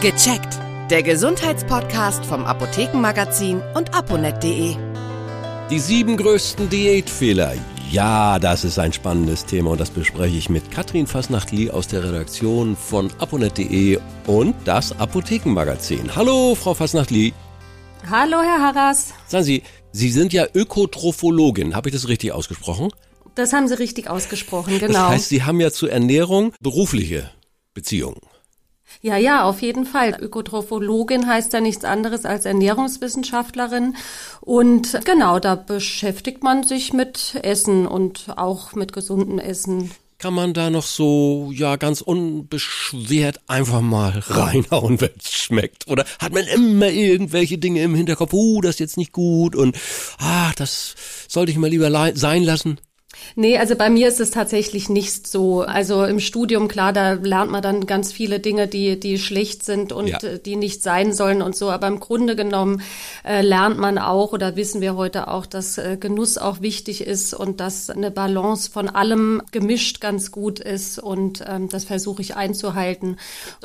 Gecheckt. Der Gesundheitspodcast vom Apothekenmagazin und aponet.de. Die sieben größten Diätfehler. Ja, das ist ein spannendes Thema und das bespreche ich mit Katrin Fasnachtli aus der Redaktion von aponet.de und das Apothekenmagazin. Hallo, Frau Fasnachtli. Hallo, Herr Harras. Sagen Sie, Sie sind ja Ökotrophologin. Habe ich das richtig ausgesprochen? Das haben Sie richtig ausgesprochen, genau. Das heißt, Sie haben ja zur Ernährung berufliche Beziehungen. Ja, ja, auf jeden Fall. Ökotrophologin heißt ja nichts anderes als Ernährungswissenschaftlerin. Und genau, da beschäftigt man sich mit Essen und auch mit gesunden Essen. Kann man da noch so, ja, ganz unbeschwert einfach mal reinhauen, wenn es schmeckt? Oder hat man immer irgendwelche Dinge im Hinterkopf, uh, das ist jetzt nicht gut und, ah, das sollte ich mal lieber sein lassen? Nee, also bei mir ist es tatsächlich nicht so. Also im Studium, klar, da lernt man dann ganz viele Dinge, die, die schlecht sind und ja. Die nicht sein sollen und so. Aber im Grunde genommen äh, lernt man auch oder wissen wir heute auch, dass äh, Genuss auch wichtig ist und dass eine Balance von allem gemischt ganz gut ist. Und ähm, das versuche ich einzuhalten.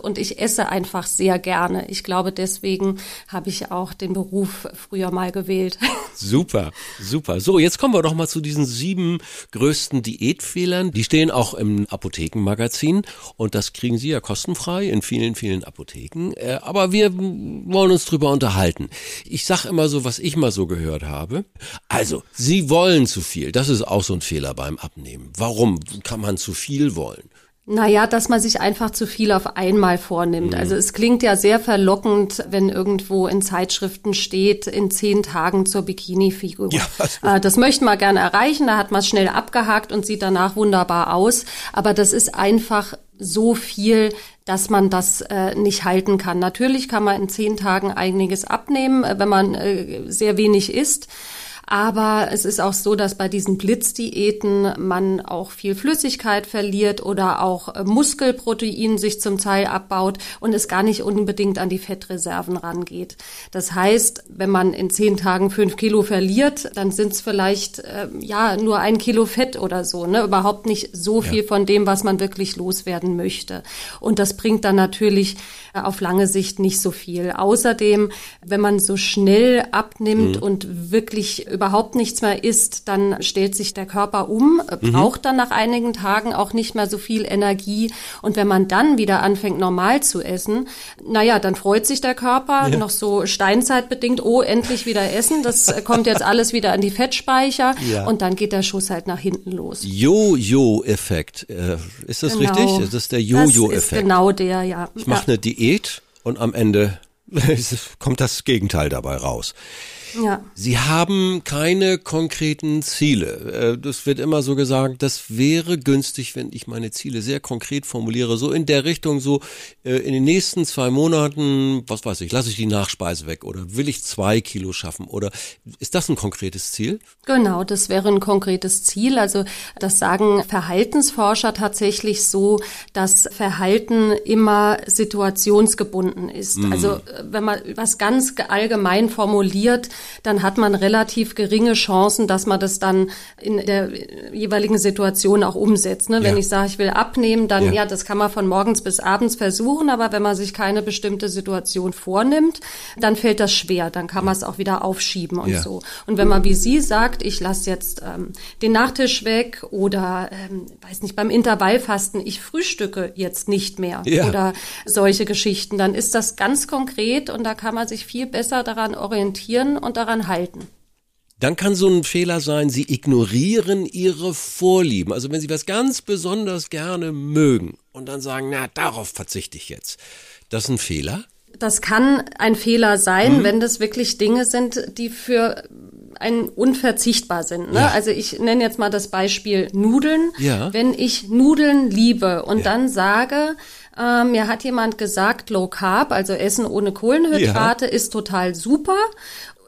Und ich esse einfach sehr gerne. Ich glaube, deswegen habe ich auch den Beruf früher mal gewählt. Super, super. So, jetzt kommen wir doch mal zu diesen sieben größten Diätfehlern. Die stehen auch im Apothekenmagazin und das kriegen Sie ja kostenfrei in vielen, vielen Apotheken. Äh, aber wir wollen uns drüber unterhalten. Ich sag immer so, was ich mal so gehört habe. Also, Sie wollen zu viel. Das ist auch so ein Fehler beim Abnehmen. Warum kann man zu viel wollen? Naja, dass man sich einfach zu viel auf einmal vornimmt. Mhm. Also es klingt ja sehr verlockend, wenn irgendwo in Zeitschriften steht, in zehn Tagen zur Bikini-Figur. Ja. Äh, das möchten wir gerne erreichen, da hat man es schnell abgehakt und sieht danach wunderbar aus. Aber das ist einfach so viel, dass man das äh, nicht halten kann. Natürlich kann man in zehn Tagen einiges abnehmen, äh, wenn man äh, sehr wenig isst. Aber es ist auch so, dass bei diesen Blitzdiäten man auch viel Flüssigkeit verliert oder auch äh, Muskelprotein sich zum Teil abbaut und es gar nicht unbedingt an die Fettreserven rangeht. Das heißt, wenn man in zehn Tagen fünf Kilo verliert, dann sind es vielleicht äh, ja nur ein Kilo Fett oder so, ne? Überhaupt nicht so viel ja. von dem, was man wirklich loswerden möchte. Und das bringt dann natürlich äh, auf lange Sicht nicht so viel. Außerdem, wenn man so schnell abnimmt mhm. und wirklich überhaupt nichts mehr isst, dann stellt sich der Körper um, mhm. braucht dann nach einigen Tagen auch nicht mehr so viel Energie. Und wenn man dann wieder anfängt, normal zu essen, naja, dann freut sich der Körper ja. noch so steinzeitbedingt, oh, endlich wieder essen. Das kommt jetzt alles wieder an die Fettspeicher. Ja. Und dann geht der Schuss halt nach hinten los. Jojo-Effekt. Äh, ist das genau. richtig? Das ist der Jojo-Effekt. Genau der, ja. Ich mache ja. eine Diät und am Ende kommt das Gegenteil dabei raus. Ja. Sie haben keine konkreten Ziele. Äh, das wird immer so gesagt, das wäre günstig, wenn ich meine Ziele sehr konkret formuliere. So in der Richtung, so äh, in den nächsten zwei Monaten, was weiß ich, lasse ich die Nachspeise weg oder will ich zwei Kilo schaffen oder ist das ein konkretes Ziel? Genau, das wäre ein konkretes Ziel. Also das sagen Verhaltensforscher tatsächlich so, dass Verhalten immer situationsgebunden ist. Mhm. Also wenn man was ganz allgemein formuliert, dann hat man relativ geringe Chancen, dass man das dann in der jeweiligen Situation auch umsetzt. Ne? Wenn ja. ich sage, ich will abnehmen, dann ja. ja, das kann man von morgens bis abends versuchen, aber wenn man sich keine bestimmte Situation vornimmt, dann fällt das schwer. Dann kann man es auch wieder aufschieben und ja. so. Und wenn man wie sie sagt, ich lasse jetzt ähm, den Nachtisch weg oder ähm, weiß nicht beim Intervallfasten, ich frühstücke jetzt nicht mehr oder solche Geschichten, dann ist das ganz konkret und da kann man sich viel besser daran orientieren und daran halten. Dann kann so ein Fehler sein, Sie ignorieren Ihre Vorlieben. Also wenn Sie was ganz besonders gerne mögen und dann sagen, na, darauf verzichte ich jetzt. Das ist ein Fehler? Das kann ein Fehler sein, mhm. wenn das wirklich Dinge sind, die für einen unverzichtbar sind. Ne? Ja. Also ich nenne jetzt mal das Beispiel Nudeln. Ja. Wenn ich Nudeln liebe und ja. dann sage, äh, mir hat jemand gesagt, Low Carb, also Essen ohne Kohlenhydrate, ist total super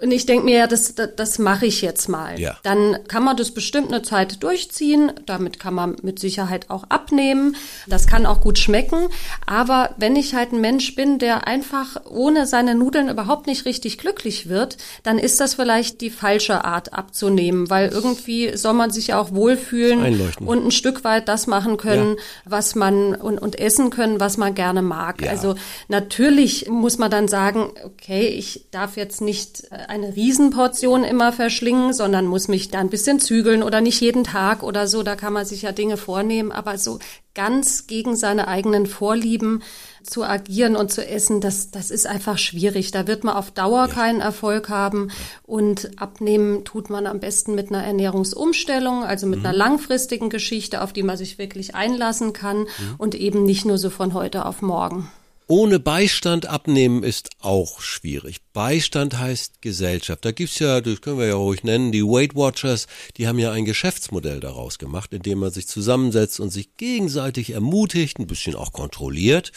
Und ich denke mir, ja, das, das, das mache ich jetzt mal. Ja. Dann kann man das bestimmt eine Zeit durchziehen. Damit kann man mit Sicherheit auch abnehmen. Das kann auch gut schmecken. Aber wenn ich halt ein Mensch bin, der einfach ohne seine Nudeln überhaupt nicht richtig glücklich wird, dann ist das vielleicht die falsche Art abzunehmen, weil irgendwie soll man sich auch wohlfühlen und ein Stück weit das machen können, ja. was man und, und essen können, was man gerne mag. Ja. Also natürlich muss man dann sagen, okay, ich darf jetzt nicht äh, eine Riesenportion immer verschlingen, sondern muss mich da ein bisschen zügeln oder nicht jeden Tag oder so. Da kann man sich ja Dinge vornehmen, aber so ganz gegen seine eigenen Vorlieben zu agieren und zu essen, das, das ist einfach schwierig. Da wird man auf Dauer ja. keinen Erfolg haben. Und abnehmen tut man am besten mit einer Ernährungsumstellung, also mit mhm. einer langfristigen Geschichte, auf die man sich wirklich einlassen kann mhm. und eben nicht nur so von heute auf morgen. Ohne Beistand abnehmen ist auch schwierig. Beistand heißt Gesellschaft. Da gibt's ja, das können wir ja ruhig nennen, die Weight Watchers, die haben ja ein Geschäftsmodell daraus gemacht, indem man sich zusammensetzt und sich gegenseitig ermutigt, ein bisschen auch kontrolliert.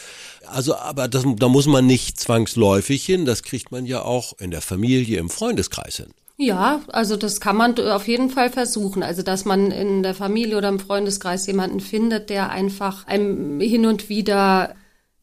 Also, aber das, da muss man nicht zwangsläufig hin, das kriegt man ja auch in der Familie, im Freundeskreis hin. Ja, also das kann man auf jeden Fall versuchen. Also dass man in der Familie oder im Freundeskreis jemanden findet, der einfach einem hin und wieder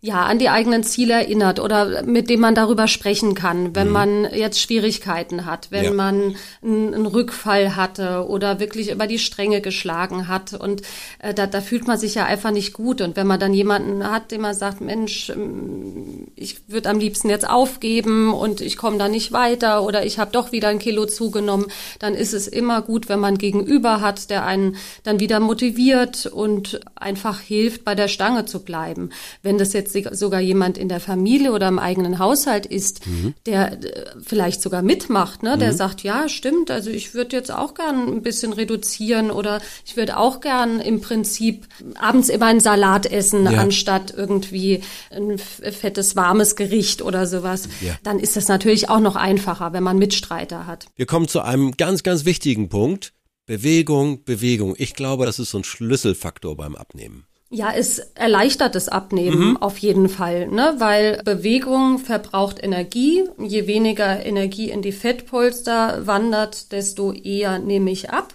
ja, an die eigenen Ziele erinnert oder mit dem man darüber sprechen kann, wenn mhm. man jetzt Schwierigkeiten hat, wenn ja. man einen, Rückfall hatte oder wirklich über die Stränge geschlagen hat und äh, da, da fühlt man sich ja einfach nicht gut und wenn man dann jemanden hat, dem man sagt, Mensch, ähm, ich würde am liebsten jetzt aufgeben und ich komme da nicht weiter oder ich habe doch wieder ein Kilo zugenommen, dann ist es immer gut, wenn man Gegenüber hat, der einen dann wieder motiviert und einfach hilft, bei der Stange zu bleiben. Wenn das jetzt sogar jemand in der Familie oder im eigenen Haushalt ist, mhm. der äh, vielleicht sogar mitmacht, ne? der mhm. sagt, ja, stimmt, also ich würde jetzt auch gern ein bisschen reduzieren oder ich würde auch gern im Prinzip abends immer einen Salat essen, ja. anstatt irgendwie ein fettes, warmes Gericht oder sowas. Ja. Dann ist das natürlich auch noch einfacher, wenn man Mitstreiter hat. Wir kommen zu einem ganz, ganz wichtigen Punkt. Bewegung, Bewegung. Ich glaube, das ist so ein Schlüsselfaktor beim Abnehmen. Ja, es erleichtert das Abnehmen mhm. auf jeden Fall, ne? weil Bewegung verbraucht Energie. Je weniger Energie in die Fettpolster wandert, desto eher nehme ich ab.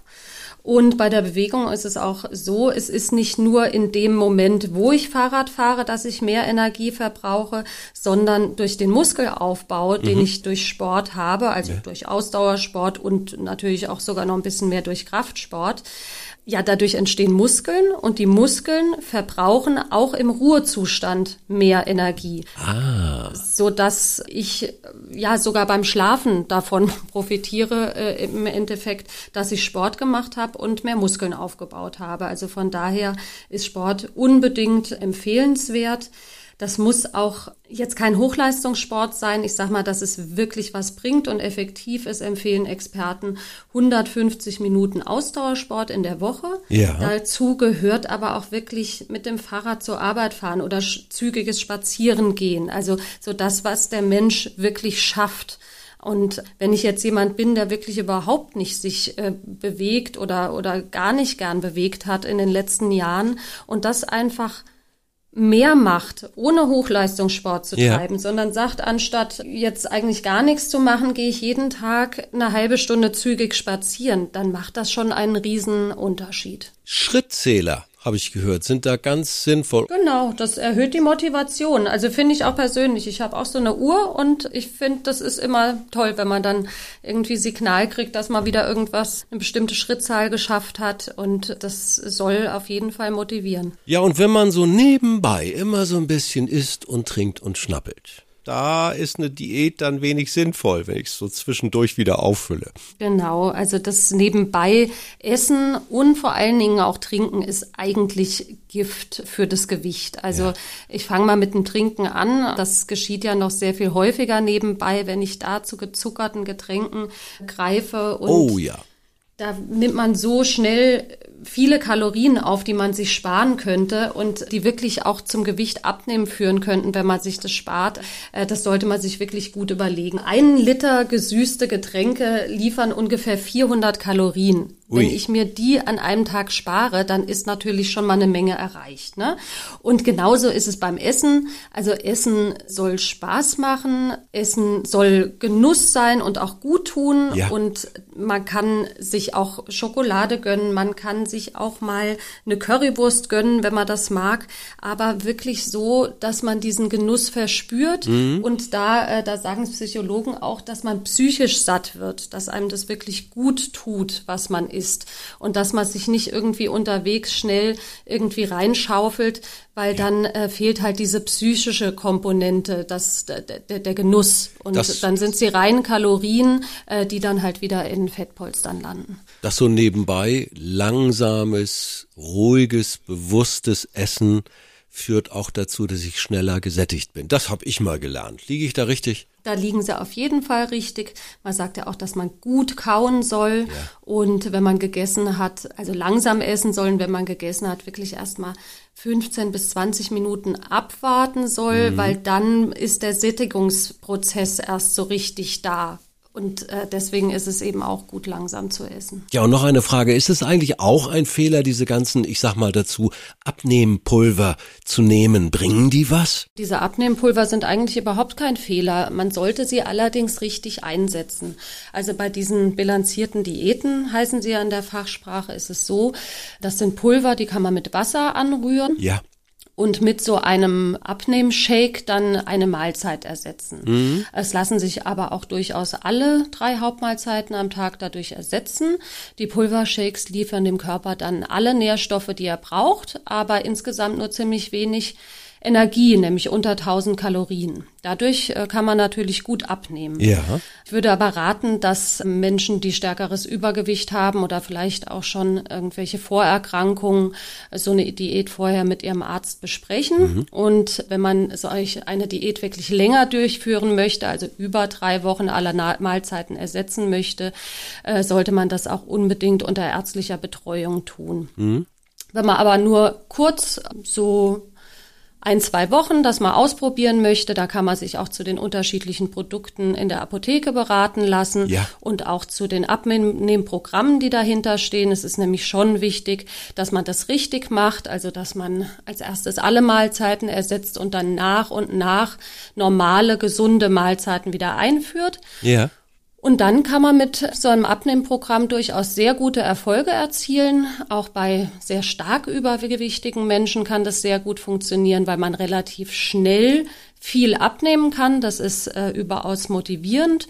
Und bei der Bewegung ist es auch so, es ist nicht nur in dem Moment, wo ich Fahrrad fahre, dass ich mehr Energie verbrauche, sondern durch den Muskelaufbau, mhm. den ich durch Sport habe, also ja. durch Ausdauersport und natürlich auch sogar noch ein bisschen mehr durch Kraftsport, ja, dadurch entstehen Muskeln und die Muskeln verbrauchen auch im Ruhezustand mehr Energie. Ah. So dass ich ja sogar beim Schlafen davon profitiere äh, im Endeffekt, dass ich Sport gemacht habe und mehr Muskeln aufgebaut habe. Also von daher ist Sport unbedingt empfehlenswert. Das muss auch jetzt kein Hochleistungssport sein. Ich sag mal, dass es wirklich was bringt und effektiv ist, empfehlen Experten 150 Minuten Ausdauersport in der Woche. Ja. Dazu gehört aber auch wirklich mit dem Fahrrad zur Arbeit fahren oder zügiges Spazieren gehen. Also so das, was der Mensch wirklich schafft. Und wenn ich jetzt jemand bin, der wirklich überhaupt nicht sich äh, bewegt oder, oder gar nicht gern bewegt hat in den letzten Jahren und das einfach mehr macht, ohne Hochleistungssport zu treiben, ja. sondern sagt, anstatt jetzt eigentlich gar nichts zu machen, gehe ich jeden Tag eine halbe Stunde zügig spazieren, dann macht das schon einen riesen Unterschied. Schrittzähler habe ich gehört, sind da ganz sinnvoll. Genau, das erhöht die Motivation. Also finde ich auch persönlich. Ich habe auch so eine Uhr und ich finde, das ist immer toll, wenn man dann irgendwie Signal kriegt, dass man wieder irgendwas, eine bestimmte Schrittzahl geschafft hat und das soll auf jeden Fall motivieren. Ja, und wenn man so nebenbei immer so ein bisschen isst und trinkt und schnappelt da ist eine Diät dann wenig sinnvoll, wenn ich es so zwischendurch wieder auffülle. Genau, also das nebenbei Essen und vor allen Dingen auch Trinken ist eigentlich Gift für das Gewicht. Also ja. ich fange mal mit dem Trinken an. Das geschieht ja noch sehr viel häufiger nebenbei, wenn ich da zu gezuckerten Getränken greife. Und oh ja. Da nimmt man so schnell viele Kalorien auf, die man sich sparen könnte und die wirklich auch zum Gewicht abnehmen führen könnten, wenn man sich das spart. Äh, das sollte man sich wirklich gut überlegen. Ein Liter gesüßte Getränke liefern ungefähr 400 Kalorien. Ui. Wenn ich mir die an einem Tag spare, dann ist natürlich schon mal eine Menge erreicht. Ne? Und genauso ist es beim Essen. Also Essen soll Spaß machen, Essen soll Genuss sein und auch gut tun. Ja. Und man kann sich auch Schokolade gönnen, man kann sich auch mal eine Currywurst gönnen, wenn man das mag. Aber wirklich so, dass man diesen Genuss verspürt. Mhm. Und da, äh, da sagen Psychologen auch, dass man psychisch satt wird, dass einem das wirklich gut tut, was man ist und dass man sich nicht irgendwie unterwegs schnell irgendwie reinschaufelt, weil dann äh, fehlt halt diese psychische Komponente, das, der, der, der Genuss. Und das, dann sind sie rein Kalorien, äh, die dann halt wieder in Fettpolstern landen. Das so nebenbei langsames, ruhiges, bewusstes Essen führt auch dazu, dass ich schneller gesättigt bin. Das habe ich mal gelernt. Liege ich da richtig? Da liegen sie auf jeden Fall richtig. Man sagt ja auch, dass man gut kauen soll. Ja. Und wenn man gegessen hat, also langsam essen sollen, wenn man gegessen hat, wirklich erstmal 15 bis 20 Minuten abwarten soll, mhm. weil dann ist der Sättigungsprozess erst so richtig da. Und äh, deswegen ist es eben auch gut, langsam zu essen. Ja, und noch eine Frage. Ist es eigentlich auch ein Fehler, diese ganzen, ich sag mal dazu, Abnehmpulver zu nehmen? Bringen die was? Diese Abnehmpulver sind eigentlich überhaupt kein Fehler. Man sollte sie allerdings richtig einsetzen. Also bei diesen bilanzierten Diäten, heißen sie ja in der Fachsprache, ist es so, das sind Pulver, die kann man mit Wasser anrühren. Ja und mit so einem Abnehmshake dann eine Mahlzeit ersetzen. Mhm. Es lassen sich aber auch durchaus alle drei Hauptmahlzeiten am Tag dadurch ersetzen. Die Pulvershakes liefern dem Körper dann alle Nährstoffe, die er braucht, aber insgesamt nur ziemlich wenig Energie, nämlich unter 1000 Kalorien. Dadurch äh, kann man natürlich gut abnehmen. Ja. Ich würde aber raten, dass Menschen, die stärkeres Übergewicht haben oder vielleicht auch schon irgendwelche Vorerkrankungen, so eine Diät vorher mit ihrem Arzt besprechen. Mhm. Und wenn man solch eine Diät wirklich länger durchführen möchte, also über drei Wochen aller Mahlzeiten ersetzen möchte, äh, sollte man das auch unbedingt unter ärztlicher Betreuung tun. Mhm. Wenn man aber nur kurz so ein, zwei Wochen das mal ausprobieren möchte, da kann man sich auch zu den unterschiedlichen Produkten in der Apotheke beraten lassen ja. und auch zu den Abnehmprogrammen, die dahinter stehen. Es ist nämlich schon wichtig, dass man das richtig macht, also dass man als erstes alle Mahlzeiten ersetzt und dann nach und nach normale, gesunde Mahlzeiten wieder einführt. Ja. Und dann kann man mit so einem Abnehmprogramm durchaus sehr gute Erfolge erzielen. Auch bei sehr stark übergewichtigen Menschen kann das sehr gut funktionieren, weil man relativ schnell viel abnehmen kann. Das ist äh, überaus motivierend.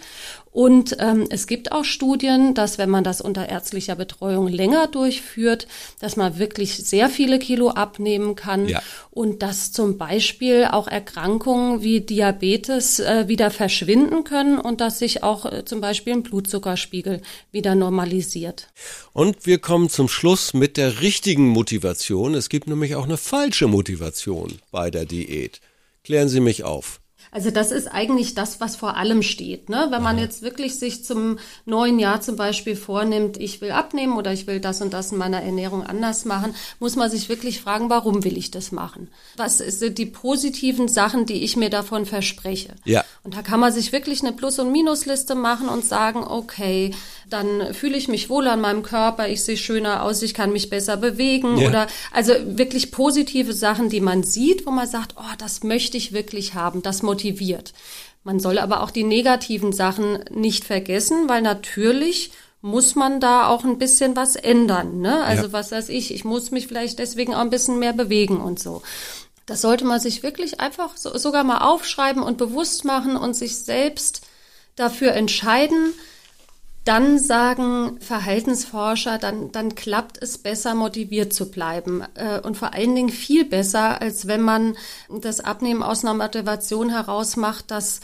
Und ähm, es gibt auch Studien, dass wenn man das unter ärztlicher Betreuung länger durchführt, dass man wirklich sehr viele Kilo abnehmen kann ja. und dass zum Beispiel auch Erkrankungen wie Diabetes äh, wieder verschwinden können und dass sich auch äh, zum Beispiel ein Blutzuckerspiegel wieder normalisiert. Und wir kommen zum Schluss mit der richtigen Motivation. Es gibt nämlich auch eine falsche Motivation bei der Diät. Klären Sie mich auf. Also das ist eigentlich das, was vor allem steht. Ne? Wenn man jetzt wirklich sich zum neuen Jahr zum Beispiel vornimmt, ich will abnehmen oder ich will das und das in meiner Ernährung anders machen, muss man sich wirklich fragen, warum will ich das machen? Was sind die positiven Sachen, die ich mir davon verspreche? Ja. Und da kann man sich wirklich eine Plus- und Minusliste machen und sagen, okay, dann fühle ich mich wohl an meinem Körper, ich sehe schöner aus, ich kann mich besser bewegen ja. oder also wirklich positive Sachen, die man sieht, wo man sagt, oh, das möchte ich wirklich haben, das motiviert. Man soll aber auch die negativen Sachen nicht vergessen, weil natürlich muss man da auch ein bisschen was ändern. Ne? Also ja. was weiß ich, ich muss mich vielleicht deswegen auch ein bisschen mehr bewegen und so. Das sollte man sich wirklich einfach so, sogar mal aufschreiben und bewusst machen und sich selbst dafür entscheiden, dann sagen Verhaltensforscher, dann, dann klappt es besser, motiviert zu bleiben. Äh, und vor allen Dingen viel besser, als wenn man das Abnehmen aus einer Motivation heraus macht, dass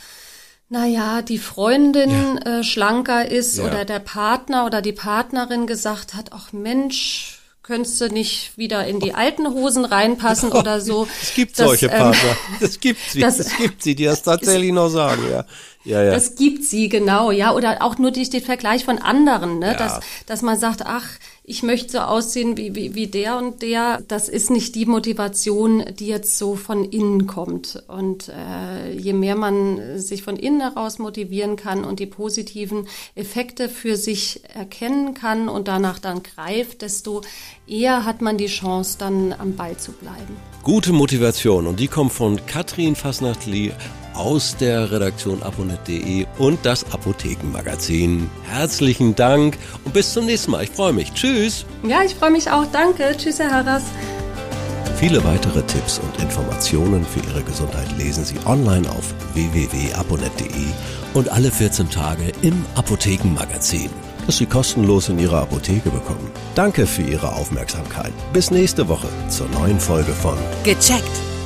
naja, die Freundin ja. äh, schlanker ist ja. oder der Partner oder die Partnerin gesagt hat, ach Mensch, könntest du nicht wieder in die alten Hosen reinpassen oh, oder so. Es gibt das, solche ähm, Partner. Ähm, das gibt sie. Das, das gibt sie, die das tatsächlich noch sagen, ja. Ja, ja. Das gibt sie, genau, ja. Oder auch nur durch den Vergleich von anderen, ne? Ja. Dass, dass man sagt, ach, ich möchte so aussehen wie, wie, wie der und der, das ist nicht die Motivation, die jetzt so von innen kommt. Und äh, je mehr man sich von innen heraus motivieren kann und die positiven Effekte für sich erkennen kann und danach dann greift, desto eher hat man die Chance, dann am Ball zu bleiben. Gute Motivation und die kommt von Katrin Fasnachtli aus der Redaktion aponet.de und das Apothekenmagazin. Herzlichen Dank und bis zum nächsten Mal. Ich freue mich. Tschüss. Ja, ich freue mich auch. Danke. Tschüss, Herr Harras. Viele weitere Tipps und Informationen für Ihre Gesundheit lesen Sie online auf www.aponet.de und alle 14 Tage im Apothekenmagazin, das Sie kostenlos in Ihrer Apotheke bekommen. Danke für Ihre Aufmerksamkeit. Bis nächste Woche zur neuen Folge von Gecheckt